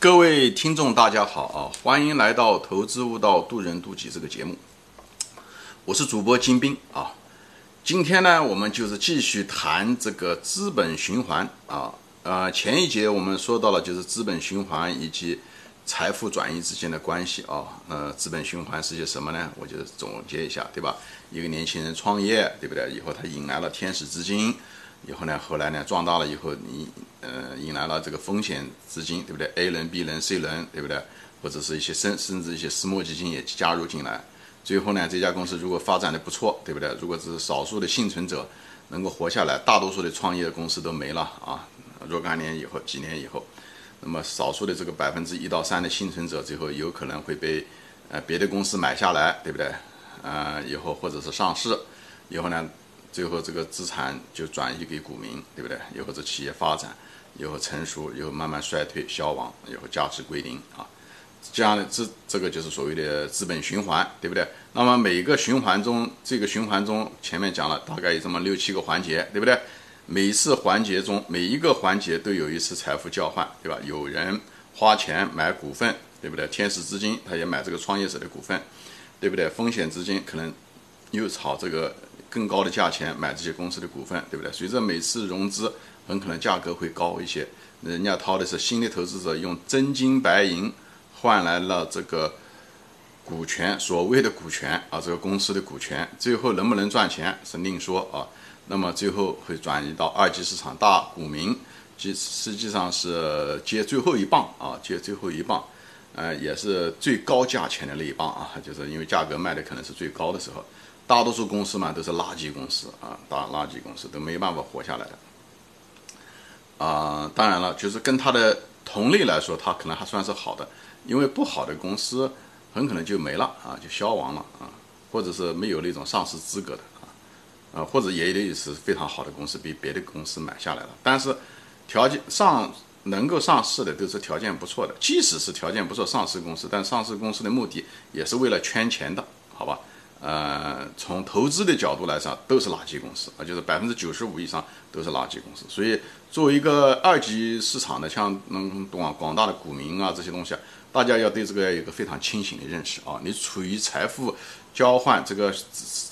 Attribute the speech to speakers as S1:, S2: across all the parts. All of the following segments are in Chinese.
S1: 各位听众，大家好啊！欢迎来到《投资悟道，渡人渡己》这个节目，我是主播金兵啊。今天呢，我们就是继续谈这个资本循环啊。呃，前一节我们说到了就是资本循环以及财富转移之间的关系啊。呃，资本循环是些什么呢？我就总结一下，对吧？一个年轻人创业，对不对？以后他引来了天使资金。以后呢，后来呢，壮大了以后，你呃引来了这个风险资金，对不对？A 轮、B 轮、C 轮，对不对？或者是一些甚甚至一些私募基金也加入进来。最后呢，这家公司如果发展的不错，对不对？如果只是少数的幸存者能够活下来，大多数的创业公司都没了啊。若干年以后，几年以后，那么少数的这个百分之一到三的幸存者，最后有可能会被呃别的公司买下来，对不对？呃，以后或者是上市，以后呢？最后这个资产就转移给股民，对不对？以后这企业发展，以后成熟，以后慢慢衰退消亡，以后价值归零啊。这样的这这个就是所谓的资本循环，对不对？那么每个循环中，这个循环中前面讲了大概有这么六七个环节，对不对？每一次环节中，每一个环节都有一次财富交换，对吧？有人花钱买股份，对不对？天使资金他也买这个创业者的股份，对不对？风险资金可能又炒这个。更高的价钱买这些公司的股份，对不对？随着每次融资，很可能价格会高一些。人家掏的是新的投资者用真金白银换来了这个股权，所谓的股权啊，这个公司的股权，最后能不能赚钱是另说啊。那么最后会转移到二级市场大股民，即实际上是接最后一棒啊，接最后一棒，呃，也是最高价钱的那一棒啊，就是因为价格卖的可能是最高的时候。大多数公司嘛都是垃圾公司啊，大垃圾公司都没办法活下来的。啊，当然了，就是跟它的同类来说，它可能还算是好的，因为不好的公司很可能就没了啊，就消亡了啊，或者是没有那种上市资格的啊，啊，或者也有是非常好的公司被别的公司买下来了，但是条件上能够上市的都是条件不错的，即使是条件不错上市公司，但上市公司的目的也是为了圈钱的，好吧？呃，从投资的角度来说，都是垃圾公司啊，就是百分之九十五以上都是垃圾公司。所以，作为一个二级市场的，像嗯广广大的股民啊这些东西啊，大家要对这个有一个非常清醒的认识啊。你处于财富交换这个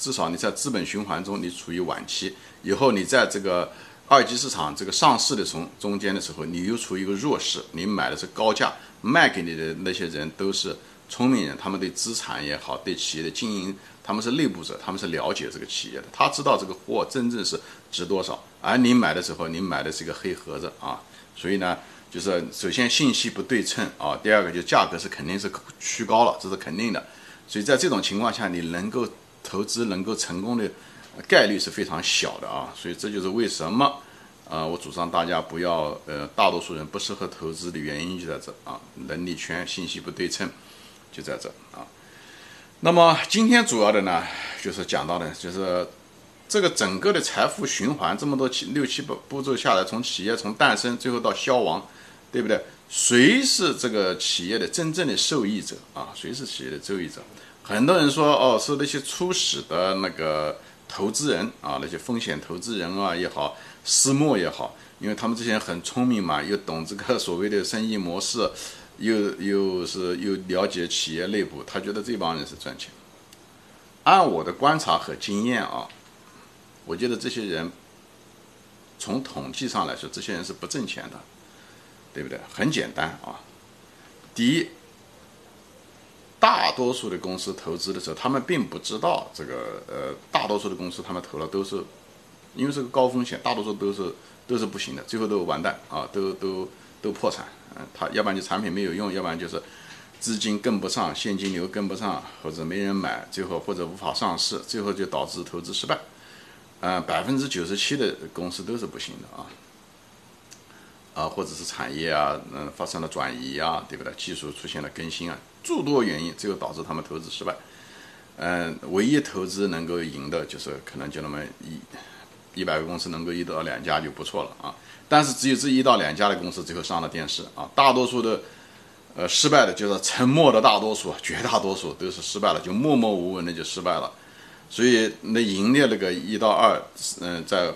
S1: 至少你在资本循环中，你处于晚期，以后你在这个二级市场这个上市的从中间的时候，你又处于一个弱势，你买的是高价，卖给你的那些人都是聪明人，他们对资产也好，对企业的经营。他们是内部者，他们是了解这个企业的，他知道这个货真正是值多少。而你买的时候，你买的是一个黑盒子啊，所以呢，就是首先信息不对称啊，第二个就价格是肯定是虚高了，这是肯定的。所以在这种情况下，你能够投资能够成功的概率是非常小的啊。所以这就是为什么啊，我主张大家不要呃，大多数人不适合投资的原因就在这啊，能力圈信息不对称就在这啊。那么今天主要的呢，就是讲到的，就是这个整个的财富循环这么多七六七步步骤下来，从企业从诞生最后到消亡，对不对？谁是这个企业的真正的受益者啊？谁是企业的受益者？很多人说哦，是那些初始的那个投资人啊，那些风险投资人啊也好，私募也好，因为他们之前很聪明嘛，又懂这个所谓的生意模式。又又是又了解企业内部，他觉得这帮人是赚钱。按我的观察和经验啊，我觉得这些人从统计上来说，这些人是不挣钱的，对不对？很简单啊。第一，大多数的公司投资的时候，他们并不知道这个呃，大多数的公司他们投了都是因为是个高风险，大多数都是都是不行的，最后都完蛋啊，都都都破产。嗯，他要不然就产品没有用，要不然就是资金跟不上，现金流跟不上，或者没人买，最后或者无法上市，最后就导致投资失败。嗯，百分之九十七的公司都是不行的啊，啊，或者是产业啊，嗯，发生了转移啊，对不对？技术出现了更新啊，诸多原因，最后导致他们投资失败。嗯，唯一投资能够赢的，就是可能就那么一一百个公司能够一到两家就不错了啊。但是只有这一到两家的公司最后上了电视啊，大多数的，呃，失败的就是沉默的大多数，绝大多数都是失败了，就默默无闻的就失败了。所以那盈利那个一到二，嗯，在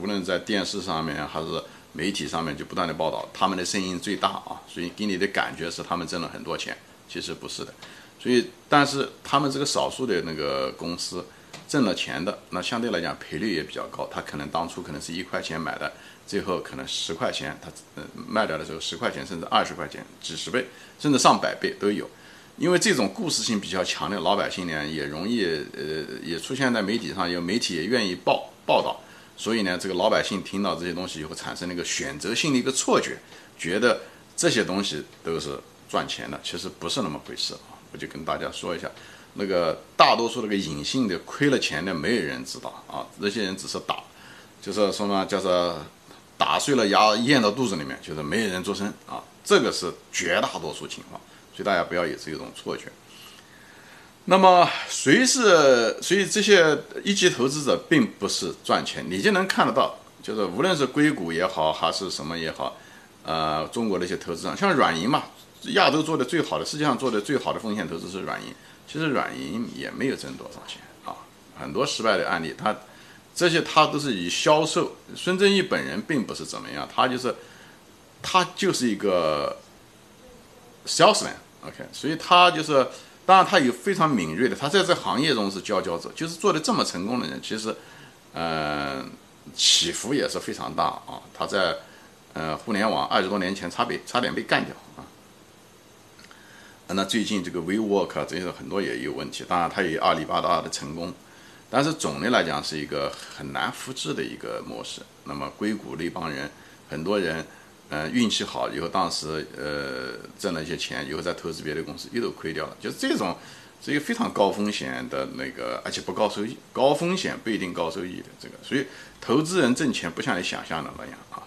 S1: 无论在电视上面还是媒体上面就不断的报道他们的声音最大啊，所以给你的感觉是他们挣了很多钱，其实不是的。所以，但是他们这个少数的那个公司挣了钱的，那相对来讲赔率也比较高。他可能当初可能是一块钱买的，最后可能十块钱，他嗯卖掉的时候十块钱甚至二十块钱，几十倍甚至上百倍都有。因为这种故事性比较强的老百姓呢，也容易呃也出现在媒体上，有媒体也愿意报报道。所以呢，这个老百姓听到这些东西以后，产生了一个选择性的一个错觉，觉得这些东西都是赚钱的，其实不是那么回事啊！我就跟大家说一下，那个大多数那个隐性的亏了钱的，没有人知道啊，那些人只是打，就是什么叫做打碎了牙咽到肚子里面，就是没有人做声啊，这个是绝大多数情况，所以大家不要有这种错觉。那么谁是？所以这些一级投资者并不是赚钱，你就能看得到，就是无论是硅谷也好，还是什么也好，呃，中国的一些投资者，像软银嘛，亚洲做的最好的，世界上做的最好的风险投资是软银。其实软银也没有挣多少钱啊，很多失败的案例，他这些他都是以销售。孙正义本人并不是怎么样，他就是他就是一个 salesman，OK，所以他就是。当然，他有非常敏锐的，他在这行业中是佼佼者，就是做的这么成功的人，其实，呃，起伏也是非常大啊。他在呃互联网二十多年前差别差点被干掉。那最近这个 WeWork 这些很多也有问题，当然它也有阿里巴巴的成功，但是总的来讲是一个很难复制的一个模式。那么硅谷那帮人，很多人。嗯，运气好以后，当时呃挣了一些钱，以后再投资别的公司，又都亏掉了。就是这种是一个非常高风险的那个，而且不高收益，高风险不一定高收益的这个。所以投资人挣钱不像你想象的那样啊。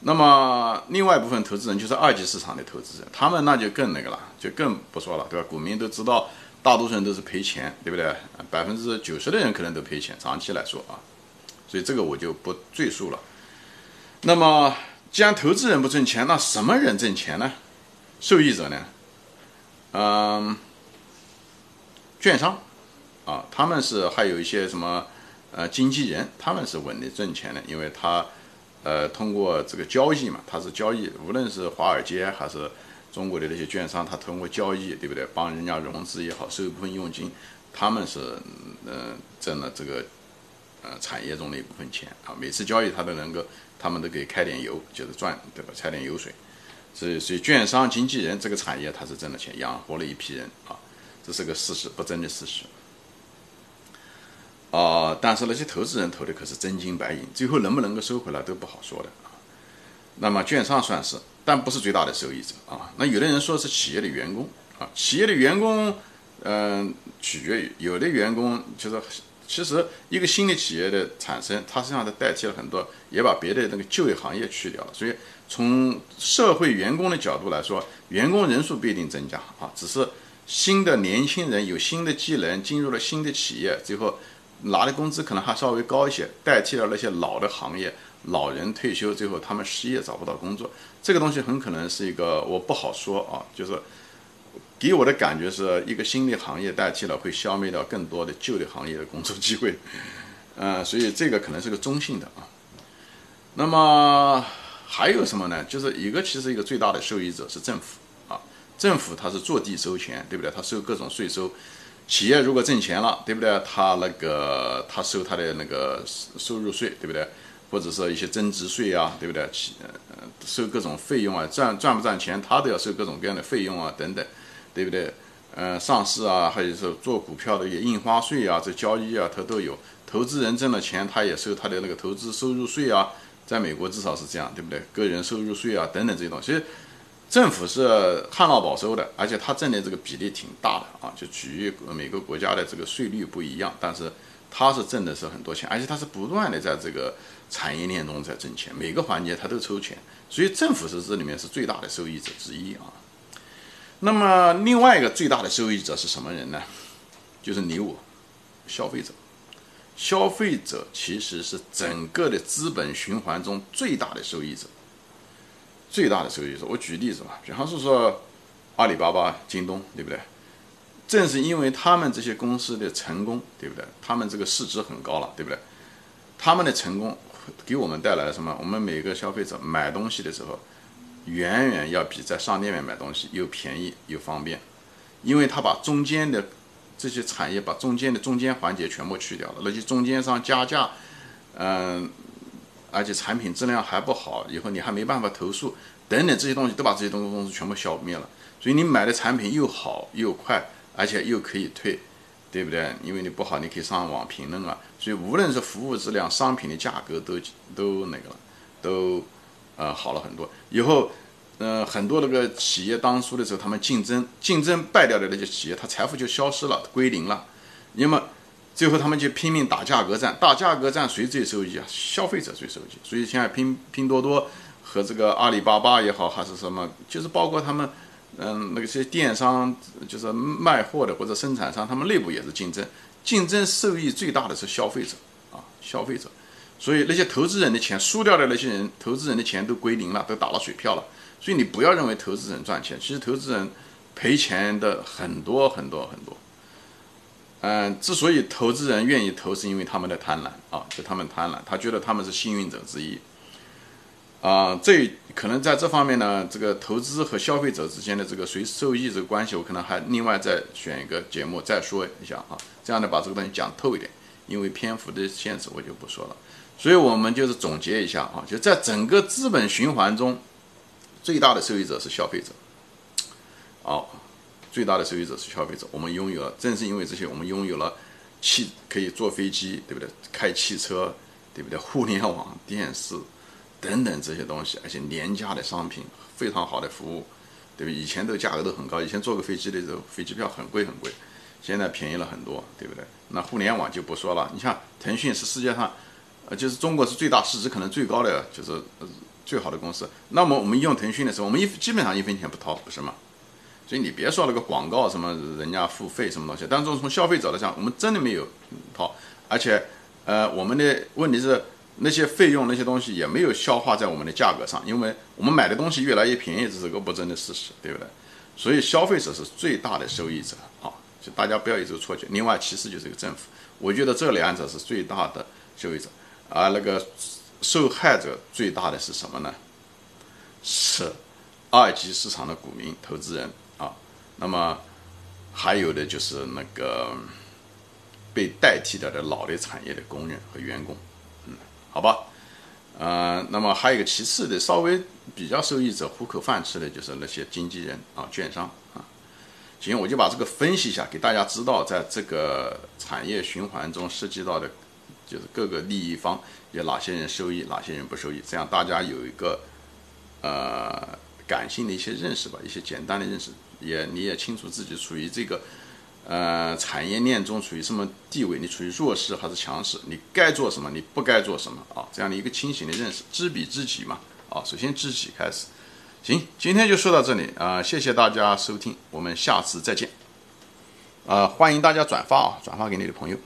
S1: 那么另外一部分投资人就是二级市场的投资人，他们那就更那个了，就更不说了，对吧？股民都知道，大多数人都是赔钱，对不对？百分之九十的人可能都赔钱，长期来说啊。所以这个我就不赘述了。那么。既然投资人不挣钱，那什么人挣钱呢？受益者呢？嗯，券商啊，他们是还有一些什么呃经纪人，他们是稳定挣钱的，因为他呃通过这个交易嘛，它是交易，无论是华尔街还是中国的那些券商，它通过交易，对不对？帮人家融资也好，收一部分佣金，他们是嗯挣了这个呃产业中的一部分钱啊，每次交易他都能够。他们都可以开点油，就是赚，对吧？踩点油水，所以，所以券商、经纪人这个产业，它是挣了钱，养活了一批人啊，这是个事实，不争的事实。啊，但是那些投资人投的可是真金白银，最后能不能够收回来都不好说的啊。那么券商算是，但不是最大的受益者啊。那有的人说是企业的员工啊，企业的员工，嗯，取决于有的员工就是。其实，一个新的企业的产生，它实际上它代替了很多，也把别的那个就业行业去掉了。所以，从社会员工的角度来说，员工人数不一定增加啊，只是新的年轻人有新的技能，进入了新的企业，最后拿的工资可能还稍微高一些，代替了那些老的行业，老人退休，最后他们失业找不到工作。这个东西很可能是一个，我不好说啊，就是。给我的感觉是一个新的行业代替了，会消灭掉更多的旧的行业的工作机会，呃，所以这个可能是个中性的啊。那么还有什么呢？就是一个其实一个最大的受益者是政府啊，政府它是坐地收钱，对不对？它收各种税收，企业如果挣钱了，对不对？他那个他收他的那个收入税，对不对？或者说一些增值税啊，对不对？企呃收各种费用啊，赚赚不赚钱，他都要收各种各样的费用啊，等等。对不对？呃，上市啊，还有是做股票的一些印花税啊，这交易啊，它都有。投资人挣了钱，他也收他的那个投资收入税啊，在美国至少是这样，对不对？个人收入税啊，等等这些东西，政府是旱涝保收的，而且他挣的这个比例挺大的啊。就举于每个国家的这个税率不一样，但是他是挣的是很多钱，而且他是不断的在这个产业链中在挣钱，每个环节他都抽钱，所以政府是这里面是最大的受益者之一啊。那么另外一个最大的受益者是什么人呢？就是你我，消费者。消费者其实是整个的资本循环中最大的受益者，最大的收益是。我举例子吧，比方是说阿里巴巴、京东，对不对？正是因为他们这些公司的成功，对不对？他们这个市值很高了，对不对？他们的成功给我们带来了什么？我们每个消费者买东西的时候，远远要比在商店里面买东西又便宜又方便，因为他把中间的这些产业把中间的中间环节全部去掉了，那些中间商加价，嗯，而且产品质量还不好，以后你还没办法投诉，等等这些东西都把这些东西东西全部消灭了，所以你买的产品又好又快，而且又可以退。对不对？因为你不好，你可以上网评论啊。所以无论是服务质量、商品的价格，都都那个了，都呃好了很多。以后，呃，很多那个企业当初的时候，他们竞争竞争败掉的那些企业，它财富就消失了，归零了。那么最后他们就拼命打价格战，打价格战谁最受益啊？消费者最受益。所以现在拼拼多多和这个阿里巴巴也好，还是什么，就是包括他们。嗯，那些电商就是卖货的或者生产商，他们内部也是竞争，竞争受益最大的是消费者啊，消费者。所以那些投资人的钱输掉的那些人，投资人的钱都归零了，都打了水漂了。所以你不要认为投资人赚钱，其实投资人赔钱的很多很多很多。嗯，之所以投资人愿意投，是因为他们的贪婪啊，就他们贪婪，他觉得他们是幸运者之一。啊，这可能在这方面呢，这个投资和消费者之间的这个谁受益这个关系，我可能还另外再选一个节目再说一下啊，这样的把这个东西讲透一点。因为篇幅的限制，我就不说了。所以我们就是总结一下啊，就在整个资本循环中，最大的受益者是消费者。好，最大的受益者是消费者。我们拥有了，正是因为这些，我们拥有了汽可以坐飞机，对不对？开汽车，对不对？互联网、电视。等等这些东西，而且廉价的商品，非常好的服务，对不对？以前都价格都很高，以前坐个飞机的时候，飞机票很贵很贵，现在便宜了很多，对？不对？那互联网就不说了，你像腾讯是世界上，呃，就是中国是最大市值可能最高的，就是最好的公司。那么我们用腾讯的时候，我们一基本上一分钱不掏，不是吗？所以你别说那个广告什么人家付费什么东西，但是从消费者来讲，我们真的没有掏，而且，呃，我们的问题是。那些费用那些东西也没有消化在我们的价格上，因为我们买的东西越来越便宜，这是个不争的事实，对不对？所以消费者是最大的受益者啊！就大家不要有这个错觉。另外，其次就是个政府，我觉得这两者是最大的受益者，而那个受害者最大的是什么呢？是二级市场的股民、投资人啊。那么还有的就是那个被代替掉的老的产业的工人和员工。嗯好吧，呃，那么还有一个其次的，稍微比较受益者糊口饭吃的就是那些经纪人啊、券商啊。行，我就把这个分析一下，给大家知道，在这个产业循环中涉及到的，就是各个利益方有哪些人受益，哪些人不受益，这样大家有一个呃感性的一些认识吧，一些简单的认识，也你也清楚自己处于这个。呃，产业链中处于什么地位？你处于弱势还是强势？你该做什么？你不该做什么？啊，这样的一个清醒的认识，知彼知己嘛。啊，首先知己开始。行，今天就说到这里啊，谢谢大家收听，我们下次再见。啊，欢迎大家转发啊，转发给你的朋友。